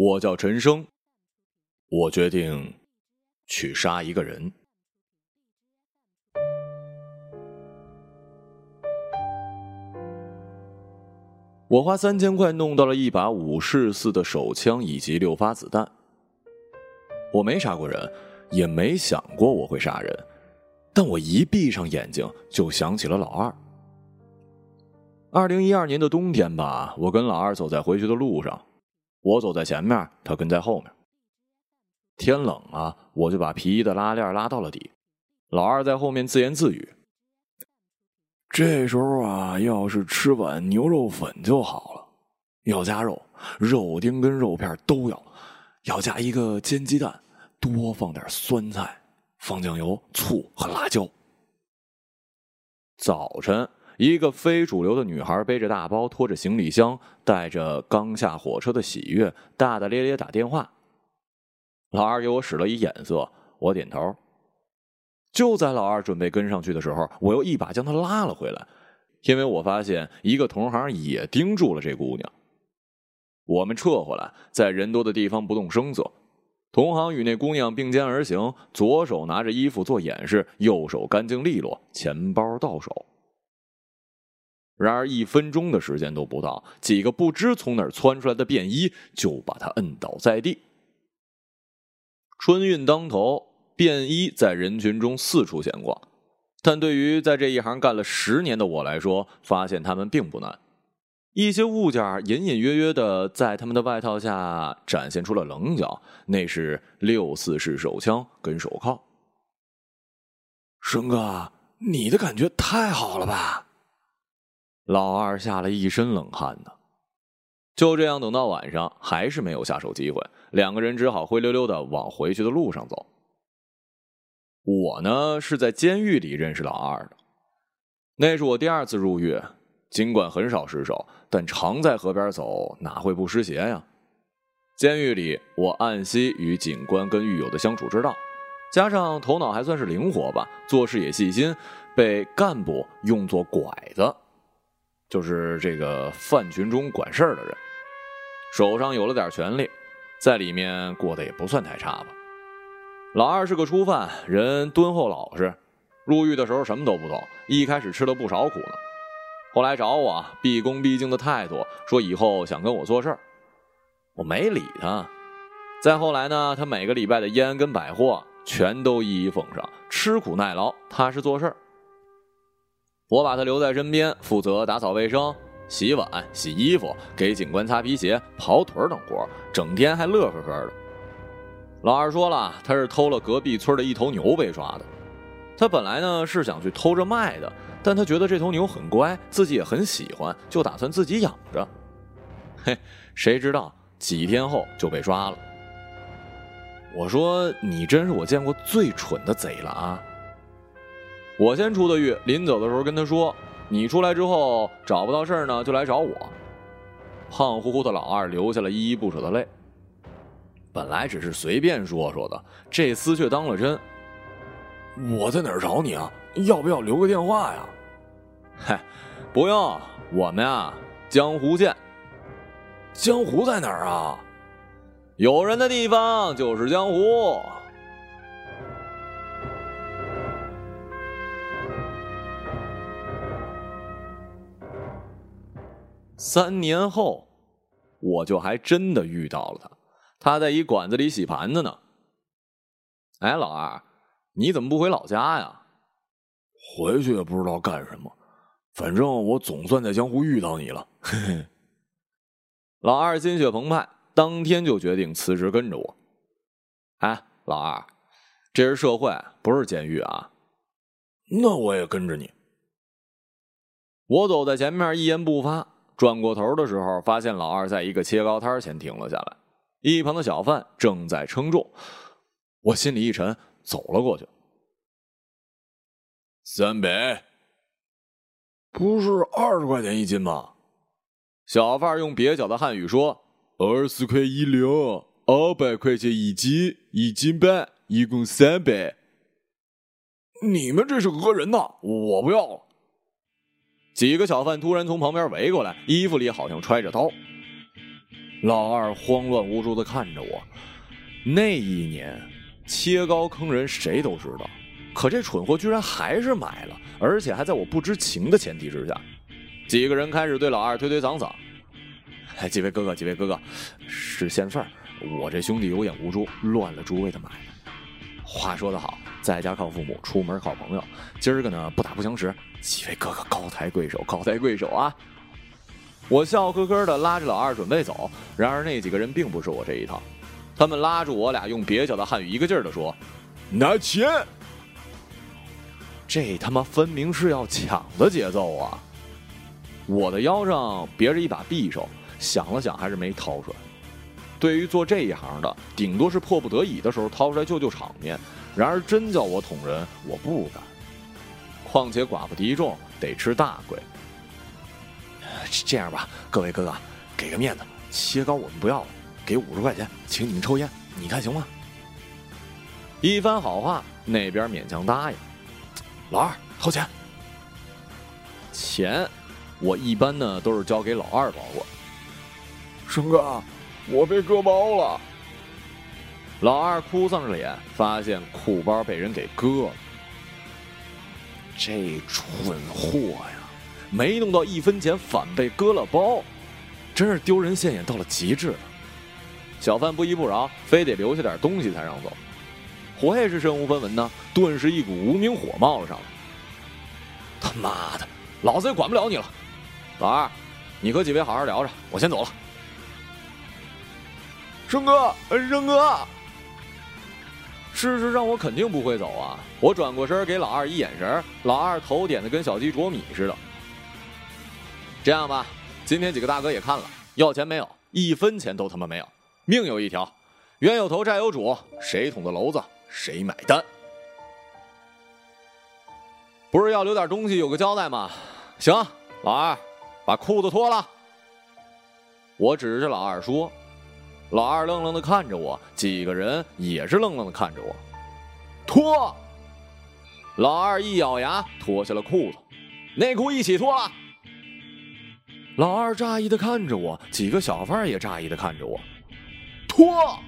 我叫陈生，我决定去杀一个人。我花三千块弄到了一把武士似的手枪以及六发子弹。我没杀过人，也没想过我会杀人，但我一闭上眼睛就想起了老二。二零一二年的冬天吧，我跟老二走在回去的路上，我走在前面，他跟在后面。天冷啊，我就把皮衣的拉链拉到了底，老二在后面自言自语。这时候啊，要是吃碗牛肉粉就好了，要加肉，肉丁跟肉片都要，要加一个煎鸡蛋，多放点酸菜，放酱油、醋和辣椒。早晨，一个非主流的女孩背着大包，拖着行李箱，带着刚下火车的喜悦，大大咧咧打电话。老二给我使了一眼色，我点头。就在老二准备跟上去的时候，我又一把将他拉了回来，因为我发现一个同行也盯住了这姑娘。我们撤回来，在人多的地方不动声色。同行与那姑娘并肩而行，左手拿着衣服做掩饰，右手干净利落，钱包到手。然而一分钟的时间都不到，几个不知从哪儿窜出来的便衣就把他摁倒在地。春运当头。便衣在人群中四处闲逛，但对于在这一行干了十年的我来说，发现他们并不难。一些物件隐隐约约的在他们的外套下展现出了棱角，那是六四式手枪跟手铐。生哥，你的感觉太好了吧？老二吓了一身冷汗呢。就这样等到晚上，还是没有下手机会，两个人只好灰溜溜的往回去的路上走。我呢是在监狱里认识老二的，那是我第二次入狱。尽管很少失手，但常在河边走，哪会不湿鞋呀？监狱里，我暗悉与警官跟狱友的相处之道，加上头脑还算是灵活吧，做事也细心，被干部用作拐子，就是这个犯群中管事儿的人。手上有了点权力，在里面过得也不算太差吧。老二是个初犯，人敦厚老实，入狱的时候什么都不懂，一开始吃了不少苦呢。后来找我，毕恭毕敬的态度，说以后想跟我做事儿，我没理他。再后来呢，他每个礼拜的烟跟百货全都一一奉上，吃苦耐劳，踏实做事儿。我把他留在身边，负责打扫卫生、洗碗、洗衣服，给警官擦皮鞋、跑腿等活，整天还乐呵呵的。老二说了，他是偷了隔壁村的一头牛被抓的。他本来呢是想去偷着卖的，但他觉得这头牛很乖，自己也很喜欢，就打算自己养着。嘿，谁知道几天后就被抓了。我说你真是我见过最蠢的贼了啊！我先出的狱，临走的时候跟他说：“你出来之后找不到事儿呢，就来找我。”胖乎乎的老二流下了依依不舍的泪。本来只是随便说说的，这厮却当了真。我在哪儿找你啊？要不要留个电话呀？嗨，不用，我们呀，江湖见。江湖在哪儿啊？有人的地方就是江湖。三年后，我就还真的遇到了他。他在一馆子里洗盘子呢。哎，老二，你怎么不回老家呀？回去也不知道干什么，反正我总算在江湖遇到你了。嘿嘿。老二心血澎湃，当天就决定辞职跟着我。哎，老二，这是社会，不是监狱啊。那我也跟着你。我走在前面，一言不发。转过头的时候，发现老二在一个切糕摊前停了下来。一旁的小贩正在称重，我心里一沉，走了过去。三百，不是二十块钱一斤吗？小贩用蹩脚的汉语说：“二十块一两，二百块钱一斤，一斤半，一共三百。”你们这是讹人呐！我不要了。几个小贩突然从旁边围过来，衣服里好像揣着刀。老二慌乱无助的看着我。那一年，切糕坑人谁都知道，可这蠢货居然还是买了，而且还在我不知情的前提之下。几个人开始对老二推推搡搡。哎，几位哥哥，几位哥哥，是闲事儿，我这兄弟有眼无珠，乱了诸位的买卖。话说得好，在家靠父母，出门靠朋友。今儿个呢，不打不相识，几位哥哥高抬贵手，高抬贵手啊！我笑呵呵的拉着老二准备走，然而那几个人并不是我这一套，他们拉住我俩，用蹩脚的汉语一个劲儿的说：“拿钱！”这他妈分明是要抢的节奏啊！我的腰上别着一把匕首，想了想还是没掏出来。对于做这一行的，顶多是迫不得已的时候掏出来救救场面，然而真叫我捅人，我不敢。况且寡不敌众，得吃大亏。这样吧，各位哥哥，给个面子，切糕我们不要了，给五十块钱，请你们抽烟，你看行吗？一番好话，那边勉强答应。老二掏钱，钱，我一般呢都是交给老二保管。生哥，我被割包了。老二哭丧着脸，发现裤包被人给割了。这蠢货呀！没弄到一分钱，反被割了包，真是丢人现眼到了极致。小贩不依不饶，非得留下点东西才让走。我也是身无分文呢，顿时一股无名火冒了上来。他妈的，老子也管不了你了！老二，你和几位好好聊着，我先走了。生哥，生哥，事实上我肯定不会走啊！我转过身给老二一眼神，老二头点的跟小鸡啄米似的。这样吧，今天几个大哥也看了，要钱没有，一分钱都他妈没有，命有一条，冤有头债有主，谁捅的娄子谁买单。不是要留点东西有个交代吗？行，老二，把裤子脱了。我指着老二说，老二愣愣的看着我，几个人也是愣愣的看着我。脱！老二一咬牙脱下了裤子，内裤一起脱了。老二诧异的看着我，几个小贩也诧异的看着我。脱！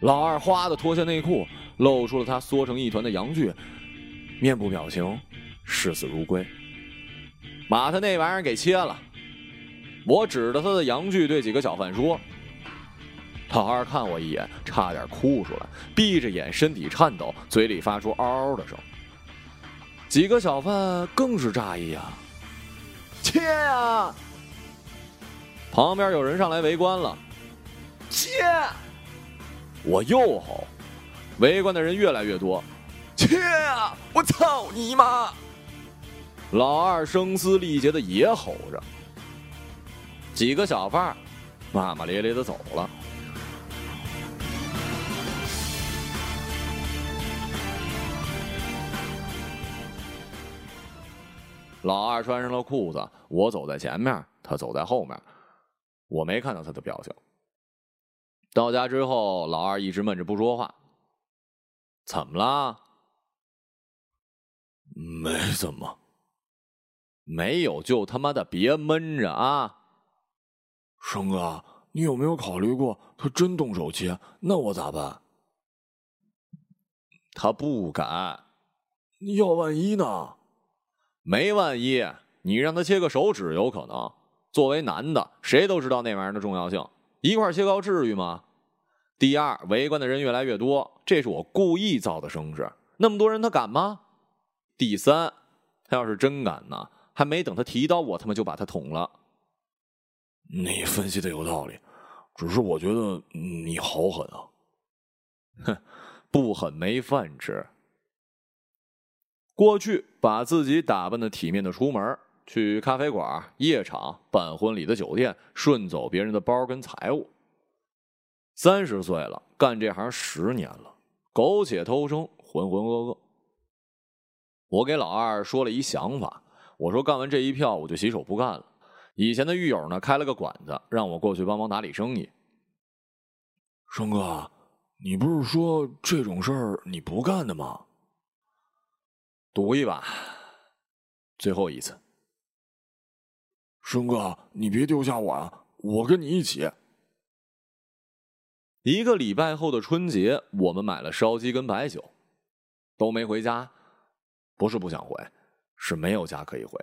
老二哗的脱下内裤，露出了他缩成一团的阳具，面部表情视死如归。把他那玩意儿给切了。我指着他的阳具对几个小贩说：“老二看我一眼，差点哭出来，闭着眼，身体颤抖，嘴里发出嗷嗷的声。几个小贩更是诧异啊。”切啊！旁边有人上来围观了，切！我又吼，围观的人越来越多，切啊！我操你妈！老二声嘶力竭的也吼着，几个小贩骂骂咧咧的走了。老二穿上了裤子，我走在前面，他走在后面，我没看到他的表情。到家之后，老二一直闷着不说话。怎么啦？没怎么。没有就他妈的别闷着啊！生哥，你有没有考虑过，他真动手切，那我咋办？他不敢。要万一呢？没万一，你让他切个手指有可能。作为男的，谁都知道那玩意儿的重要性。一块切糕至于吗？第二，围观的人越来越多，这是我故意造的声势。那么多人，他敢吗？第三，他要是真敢呢，还没等他提刀，我他妈就把他捅了。你分析的有道理，只是我觉得你好狠啊！哼，不狠没饭吃。过去把自己打扮的体面的出门，去咖啡馆、夜场、办婚礼的酒店，顺走别人的包跟财物。三十岁了，干这行十年了，苟且偷生，浑浑噩噩。我给老二说了一想法，我说干完这一票我就洗手不干了。以前的狱友呢开了个馆子，让我过去帮忙打理生意。生哥，你不是说这种事儿你不干的吗？赌一把，最后一次。生哥，你别丢下我啊！我跟你一起。一个礼拜后的春节，我们买了烧鸡跟白酒，都没回家，不是不想回，是没有家可以回。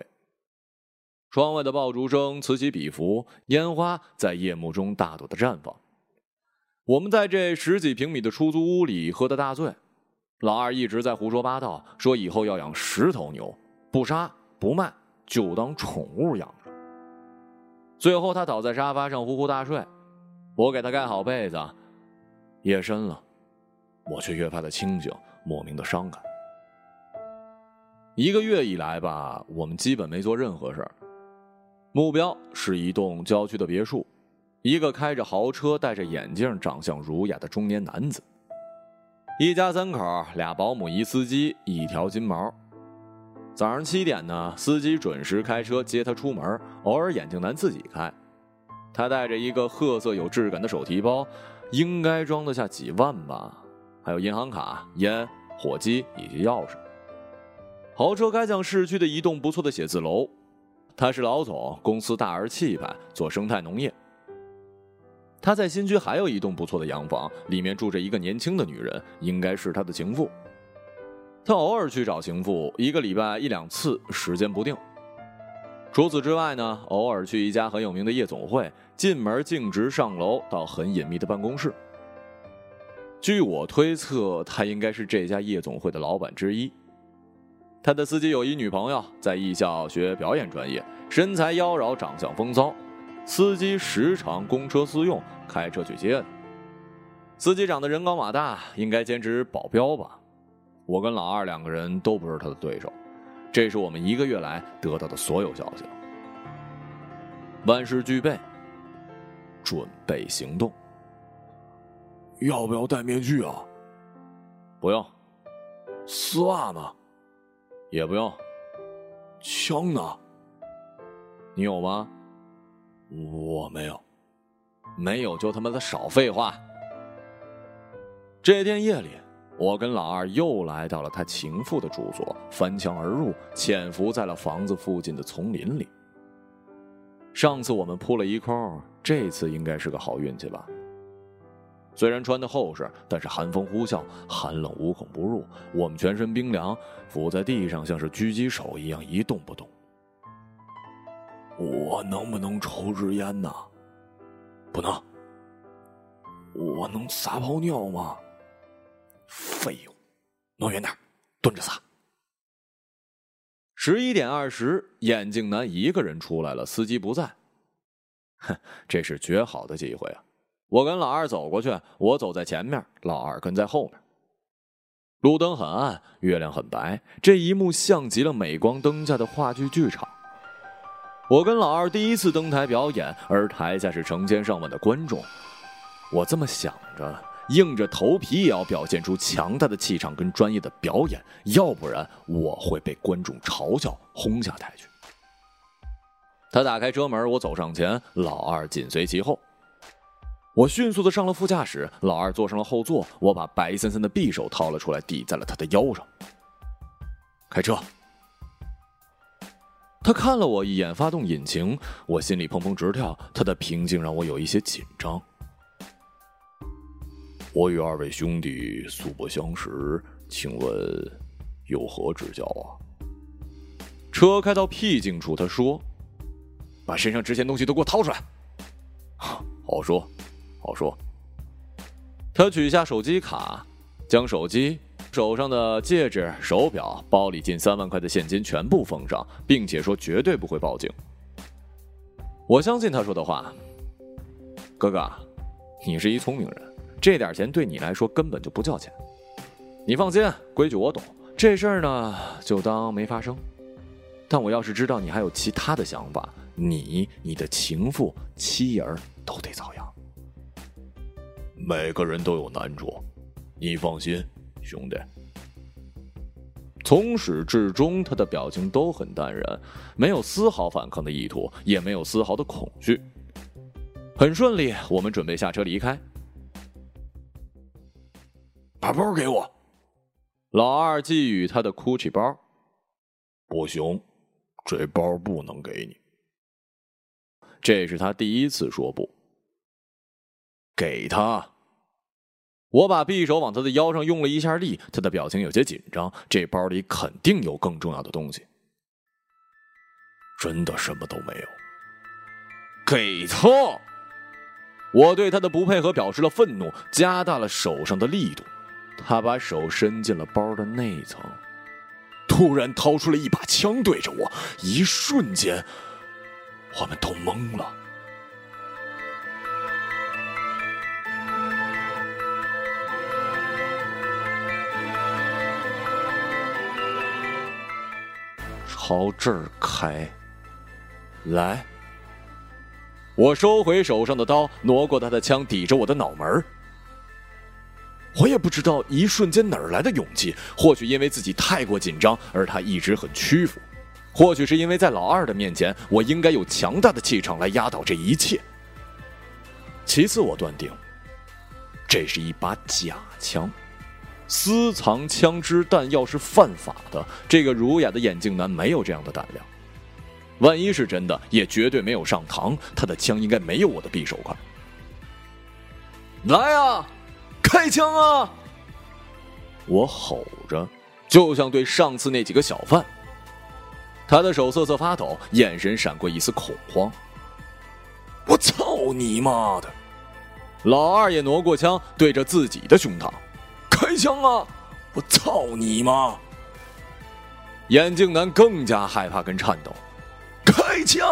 窗外的爆竹声此起彼伏，烟花在夜幕中大朵的绽放。我们在这十几平米的出租屋里喝得大醉，老二一直在胡说八道，说以后要养十头牛，不杀不卖，就当宠物养着。最后他倒在沙发上呼呼大睡，我给他盖好被子。夜深了，我却越发的清醒，莫名的伤感。一个月以来吧，我们基本没做任何事儿。目标是一栋郊区的别墅，一个开着豪车、戴着眼镜、长相儒雅的中年男子。一家三口，俩保姆，一司机，一条金毛。早上七点呢，司机准时开车接他出门，偶尔眼镜男自己开。他带着一个褐色有质感的手提包。应该装得下几万吧，还有银行卡、烟、火机以及钥匙。豪车开向市区的一栋不错的写字楼，他是老总，公司大而气派，做生态农业。他在新区还有一栋不错的洋房，里面住着一个年轻的女人，应该是他的情妇。他偶尔去找情妇，一个礼拜一两次，时间不定。除此之外呢，偶尔去一家很有名的夜总会，进门径直上楼到很隐秘的办公室。据我推测，他应该是这家夜总会的老板之一。他的司机有一女朋友，在艺校学表演专业，身材妖娆，长相风骚。司机时常公车私用，开车去接。司机长得人高马大，应该兼职保镖吧。我跟老二两个人都不是他的对手。这是我们一个月来得到的所有消息。万事俱备，准备行动。要不要戴面具啊？不用。丝袜呢？也不用。枪呢？你有吗？我没有。没有就他妈的少废话。这天夜里。我跟老二又来到了他情妇的住所，翻墙而入，潜伏在了房子附近的丛林里。上次我们扑了一空，这次应该是个好运气吧。虽然穿的厚实，但是寒风呼啸，寒冷无孔不入。我们全身冰凉，伏在地上像是狙击手一样一动不动。我能不能抽支烟呢？不能。我能撒泡尿吗？废物，挪远点，蹲着撒。十一点二十，眼镜男一个人出来了，司机不在。哼，这是绝好的机会啊！我跟老二走过去，我走在前面，老二跟在后面。路灯很暗，月亮很白，这一幕像极了镁光灯下的话剧剧场。我跟老二第一次登台表演，而台下是成千上万的观众。我这么想着。硬着头皮也要表现出强大的气场跟专业的表演，要不然我会被观众嘲笑轰下台去。他打开车门，我走上前，老二紧随其后。我迅速的上了副驾驶，老二坐上了后座。我把白森森的匕首掏了出来，抵在了他的腰上。开车。他看了我一眼，发动引擎，我心里砰砰直跳。他的平静让我有一些紧张。我与二位兄弟素不相识，请问有何指教啊？车开到僻静处，他说：“把身上值钱东西都给我掏出来。”好说，好说。他取下手机卡，将手机、手上的戒指、手表、包里近三万块的现金全部封上，并且说绝对不会报警。我相信他说的话。哥哥，你是一聪明人。这点钱对你来说根本就不叫钱，你放心，规矩我懂。这事儿呢，就当没发生。但我要是知道你还有其他的想法，你、你的情妇、妻儿都得遭殃。每个人都有难处，你放心，兄弟。从始至终，他的表情都很淡然，没有丝毫反抗的意图，也没有丝毫的恐惧。很顺利，我们准备下车离开。把包给我，老二寄予他的 GUCCI 包。不行，这包不能给你。这是他第一次说不。给他。我把匕首往他的腰上用了一下力，他的表情有些紧张。这包里肯定有更重要的东西。真的什么都没有。给他！我对他的不配合表示了愤怒，加大了手上的力度。他把手伸进了包的内层，突然掏出了一把枪对着我。一瞬间，我们都懵了。朝这儿开，来！我收回手上的刀，挪过他的枪，抵着我的脑门我也不知道一瞬间哪儿来的勇气，或许因为自己太过紧张，而他一直很屈服；或许是因为在老二的面前，我应该有强大的气场来压倒这一切。其次，我断定，这是一把假枪。私藏枪支弹药是犯法的。这个儒雅的眼镜男没有这样的胆量。万一是真的，也绝对没有上膛。他的枪应该没有我的匕首快。来啊，开枪啊！我吼着，就像对上次那几个小贩。他的手瑟瑟发抖，眼神闪过一丝恐慌。我操你妈的！老二也挪过枪，对着自己的胸膛。开枪啊！我操你妈！眼镜男更加害怕跟颤抖。开枪！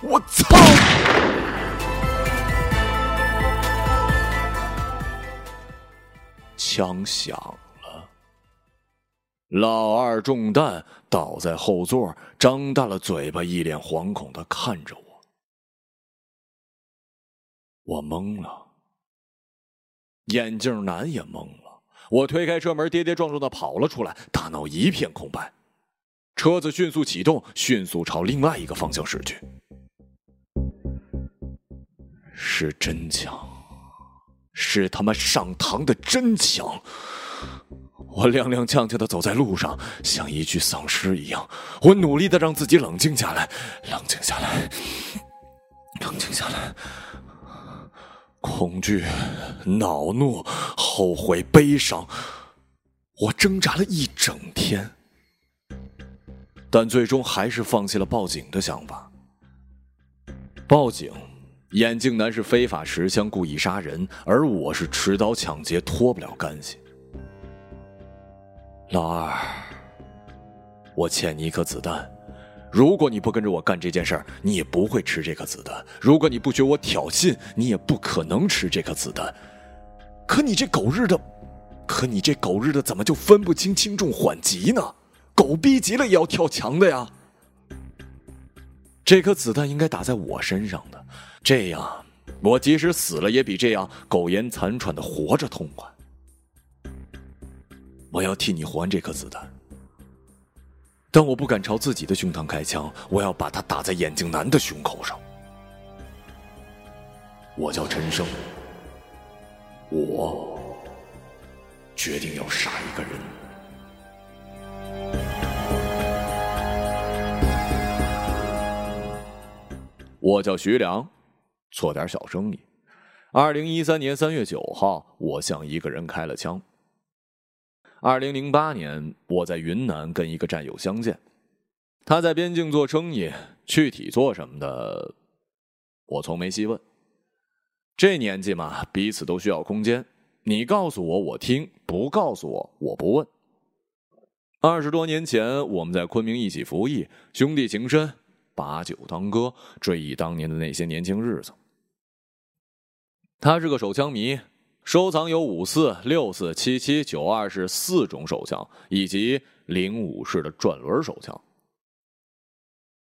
我操！枪响了。老二中弹，倒在后座，张大了嘴巴，一脸惶恐的看着我。我懵了，眼镜男也懵了。我推开车门，跌跌撞撞的跑了出来，大脑一片空白。车子迅速启动，迅速朝另外一个方向驶去。是真枪，是他妈上膛的真枪！我踉踉跄跄的走在路上，像一具丧尸一样。我努力的让自己冷静下来，冷静下来，冷静下来。恐惧、恼怒、后悔、悲伤，我挣扎了一整天，但最终还是放弃了报警的想法。报警，眼镜男是非法持枪故意杀人，而我是持刀抢劫，脱不了干系。老二，我欠你一颗子弹。如果你不跟着我干这件事儿，你也不会吃这颗子弹。如果你不学我挑衅，你也不可能吃这颗子弹。可你这狗日的，可你这狗日的，怎么就分不清轻重缓急呢？狗逼急了也要跳墙的呀！这颗子弹应该打在我身上的，这样我即使死了，也比这样苟延残喘的活着痛快。我要替你还这颗子弹。但我不敢朝自己的胸膛开枪，我要把它打在眼镜男的胸口上。我叫陈生，我决定要杀一个人。我叫徐良，做点小生意。二零一三年三月九号，我向一个人开了枪。二零零八年，我在云南跟一个战友相见，他在边境做生意，具体做什么的，我从没细问。这年纪嘛，彼此都需要空间，你告诉我我听，不告诉我我不问。二十多年前，我们在昆明一起服役，兄弟情深，把酒当歌，追忆当年的那些年轻日子。他是个手枪迷。收藏有五四、六四、七七、九二式四种手枪，以及零五式的转轮手枪。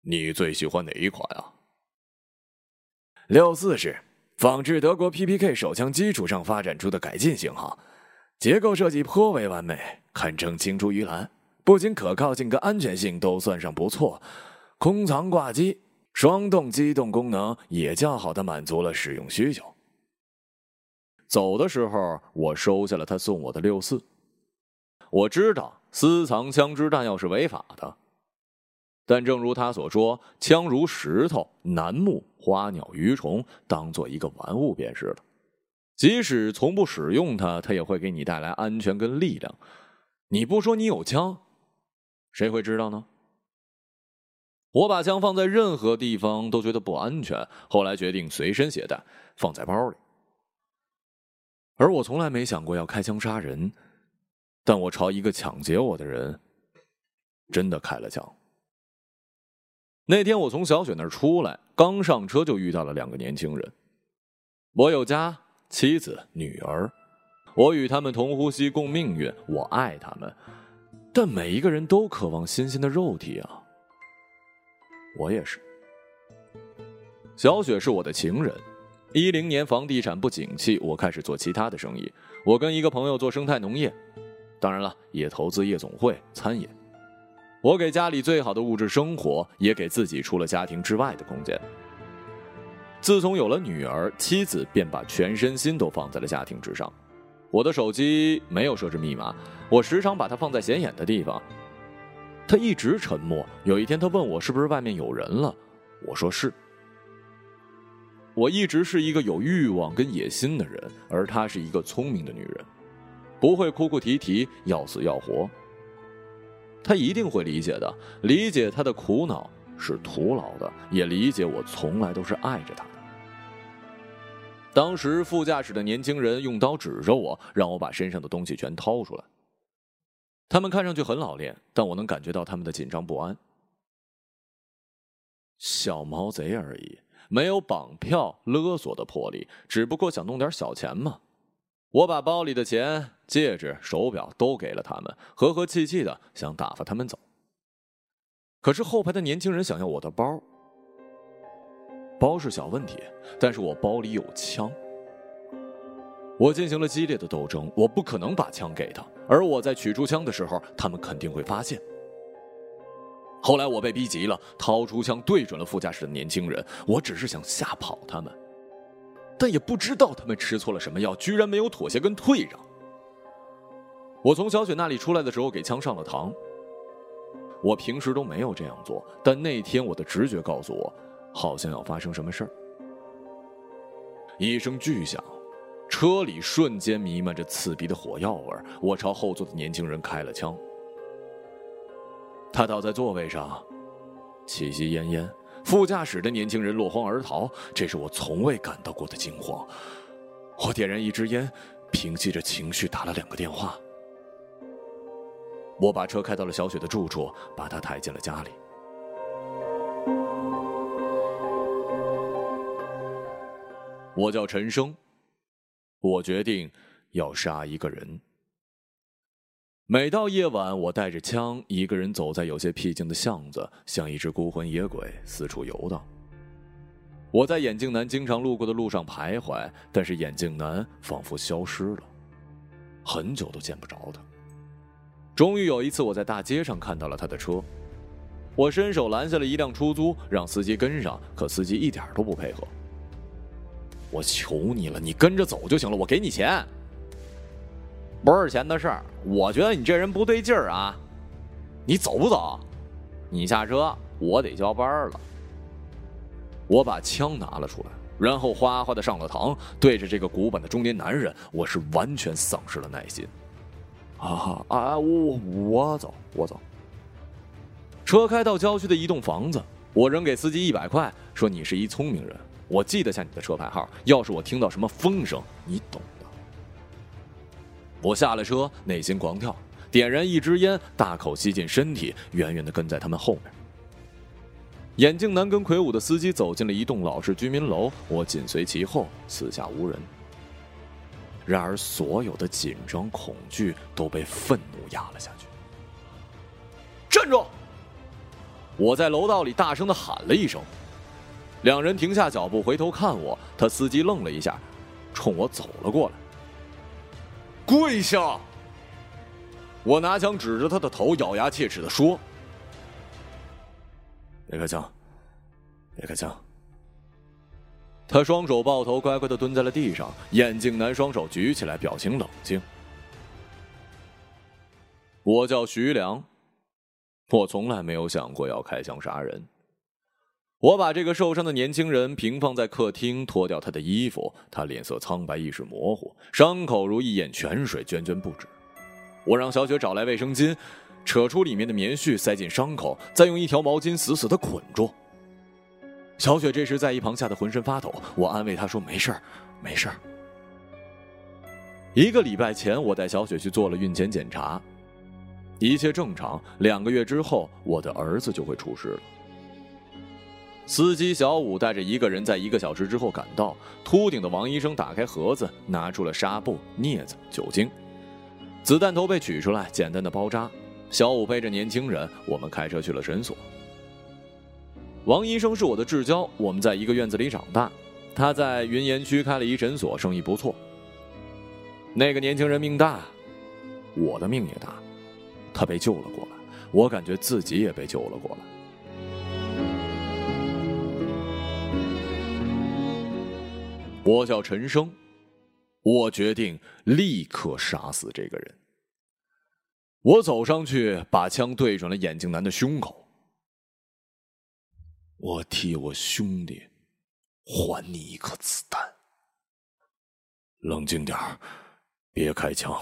你最喜欢哪一款啊？六四式，仿制德国 PPK 手枪基础上发展出的改进型号，结构设计颇为完美，堪称青出于蓝。不仅可靠性跟安全性都算上不错，空藏挂机、双动机动功能也较好的满足了使用需求。走的时候，我收下了他送我的六四。我知道私藏枪支弹药是违法的，但正如他所说，枪如石头、楠木、花鸟鱼虫，当做一个玩物便是了。即使从不使用它，它也会给你带来安全跟力量。你不说你有枪，谁会知道呢？我把枪放在任何地方都觉得不安全，后来决定随身携带，放在包里。而我从来没想过要开枪杀人，但我朝一个抢劫我的人真的开了枪。那天我从小雪那儿出来，刚上车就遇到了两个年轻人。我有家。妻子、女儿，我与他们同呼吸共命运，我爱他们，但每一个人都渴望新鲜的肉体啊！我也是。小雪是我的情人。一零年房地产不景气，我开始做其他的生意。我跟一个朋友做生态农业，当然了，也投资夜总会、餐饮。我给家里最好的物质生活，也给自己除了家庭之外的空间。自从有了女儿，妻子便把全身心都放在了家庭之上。我的手机没有设置密码，我时常把它放在显眼的地方。他一直沉默。有一天，他问我是不是外面有人了，我说是。我一直是一个有欲望跟野心的人，而她是一个聪明的女人，不会哭哭啼啼，要死要活。她一定会理解的，理解她的苦恼是徒劳的，也理解我从来都是爱着她的。当时副驾驶的年轻人用刀指着我，让我把身上的东西全掏出来。他们看上去很老练，但我能感觉到他们的紧张不安。小毛贼而已，没有绑票勒索的魄力，只不过想弄点小钱嘛。我把包里的钱、戒指、手表都给了他们，和和气气的想打发他们走。可是后排的年轻人想要我的包。包是小问题，但是我包里有枪。我进行了激烈的斗争，我不可能把枪给他，而我在取出枪的时候，他们肯定会发现。后来我被逼急了，掏出枪对准了副驾驶的年轻人，我只是想吓跑他们，但也不知道他们吃错了什么药，居然没有妥协跟退让。我从小雪那里出来的时候，给枪上了膛。我平时都没有这样做，但那天我的直觉告诉我。好像要发生什么事儿，一声巨响，车里瞬间弥漫着刺鼻的火药味儿我朝后座的年轻人开了枪，他倒在座位上，气息奄奄。副驾驶的年轻人落荒而逃，这是我从未感到过的惊慌。我点燃一支烟，平息着情绪，打了两个电话。我把车开到了小雪的住处，把她抬进了家里。我叫陈生，我决定要杀一个人。每到夜晚，我带着枪，一个人走在有些僻静的巷子，像一只孤魂野鬼四处游荡。我在眼镜男经常路过的路上徘徊，但是眼镜男仿佛消失了，很久都见不着他。终于有一次，我在大街上看到了他的车，我伸手拦下了一辆出租，让司机跟上，可司机一点都不配合。我求你了，你跟着走就行了，我给你钱。不是钱的事儿，我觉得你这人不对劲儿啊，你走不走？你下车，我得交班了。我把枪拿了出来，然后哗哗的上了膛，对着这个古板的中年男人，我是完全丧失了耐心。啊啊！我我走，我走。车开到郊区的一栋房子，我扔给司机一百块，说你是一聪明人。我记得下你的车牌号，要是我听到什么风声，你懂。我下了车，内心狂跳，点燃一支烟，大口吸进身体，远远的跟在他们后面。眼镜男跟魁梧的司机走进了一栋老式居民楼，我紧随其后，四下无人。然而，所有的紧张恐惧都被愤怒压了下去。站住！我在楼道里大声的喊了一声。两人停下脚步，回头看我。他司机愣了一下，冲我走了过来。跪下！我拿枪指着他的头，咬牙切齿的说：“别开枪，别开枪！”他双手抱头，乖乖的蹲在了地上。眼镜男双手举起来，表情冷静。我叫徐良。我从来没有想过要开枪杀人。我把这个受伤的年轻人平放在客厅，脱掉他的衣服，他脸色苍白，意识模糊，伤口如一眼泉水，涓涓不止。我让小雪找来卫生巾，扯出里面的棉絮，塞进伤口，再用一条毛巾死死的捆住。小雪这时在一旁吓得浑身发抖，我安慰她说：“没事儿，没事儿。”一个礼拜前，我带小雪去做了孕前检查，一切正常。两个月之后，我的儿子就会出世了。司机小五带着一个人在一个小时之后赶到。秃顶的王医生打开盒子，拿出了纱布、镊子、酒精。子弹头被取出来，简单的包扎。小五背着年轻人，我们开车去了诊所。王医生是我的至交，我们在一个院子里长大。他在云岩区开了一诊所，生意不错。那个年轻人命大，我的命也大。他被救了过来，我感觉自己也被救了过来。我叫陈生，我决定立刻杀死这个人。我走上去，把枪对准了眼镜男的胸口。我替我兄弟还你一颗子弹。冷静点别开枪。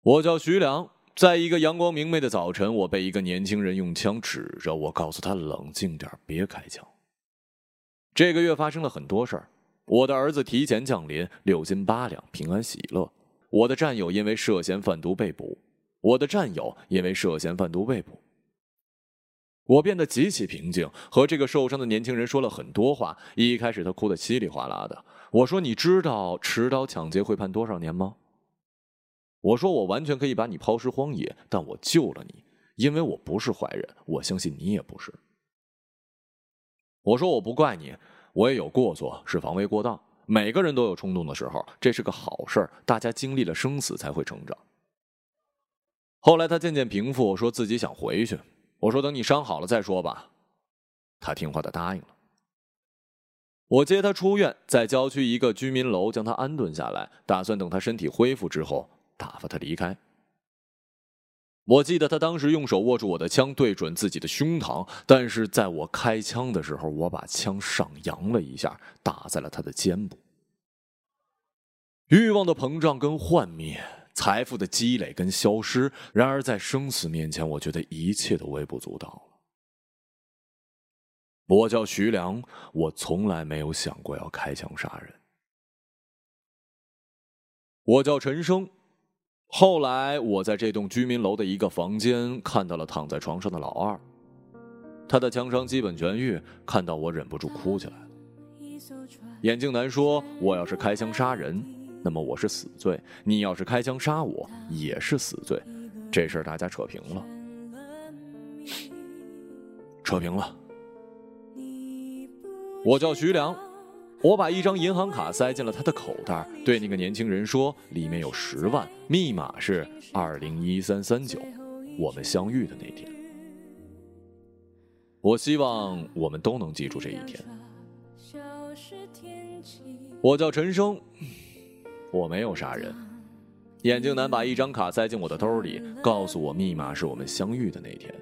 我叫徐良，在一个阳光明媚的早晨，我被一个年轻人用枪指着我，告诉他冷静点别开枪。这个月发生了很多事儿，我的儿子提前降临，六斤八两，平安喜乐。我的战友因为涉嫌贩毒被捕，我的战友因为涉嫌贩毒被捕。我变得极其平静，和这个受伤的年轻人说了很多话。一开始他哭得稀里哗啦的。我说：“你知道持刀抢劫会判多少年吗？”我说：“我完全可以把你抛尸荒野，但我救了你，因为我不是坏人，我相信你也不是。”我说我不怪你，我也有过错，是防卫过当。每个人都有冲动的时候，这是个好事儿。大家经历了生死才会成长。后来他渐渐平复，说自己想回去。我说等你伤好了再说吧。他听话的答应了。我接他出院，在郊区一个居民楼将他安顿下来，打算等他身体恢复之后打发他离开。我记得他当时用手握住我的枪，对准自己的胸膛。但是在我开枪的时候，我把枪上扬了一下，打在了他的肩部。欲望的膨胀跟幻灭，财富的积累跟消失。然而在生死面前，我觉得一切都微不足道了。我叫徐良，我从来没有想过要开枪杀人。我叫陈生。后来，我在这栋居民楼的一个房间看到了躺在床上的老二，他的枪伤基本痊愈。看到我，忍不住哭起来了。眼镜男说：“我要是开枪杀人，那么我是死罪；你要是开枪杀我，也是死罪。这事儿大家扯平了，扯平了。”我叫徐良。我把一张银行卡塞进了他的口袋，对那个年轻人说：“里面有十万，密码是二零一三三九，我们相遇的那天。”我希望我们都能记住这一天。我叫陈生，我没有杀人。眼镜男把一张卡塞进我的兜里，告诉我密码是我们相遇的那天。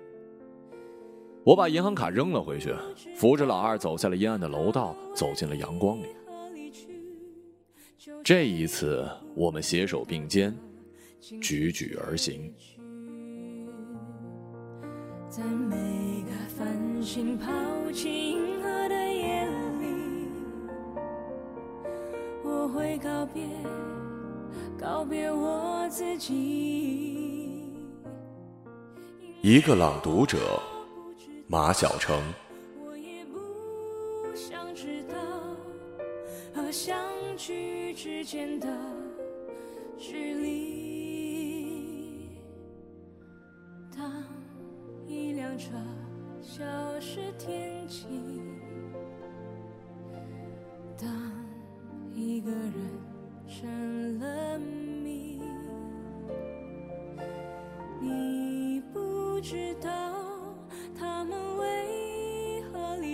我把银行卡扔了回去，扶着老二走下了阴暗的楼道，走进了阳光里。这一次，我们携手并肩，踽踽而行。在每个繁星抛弃银河的夜里，我会告别，告别我自己。一个朗读者。马晓成。我也不想知道和相聚之间的距离。当一辆车消失天际，当一个人成了谜，你不知道。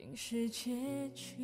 竟是结局。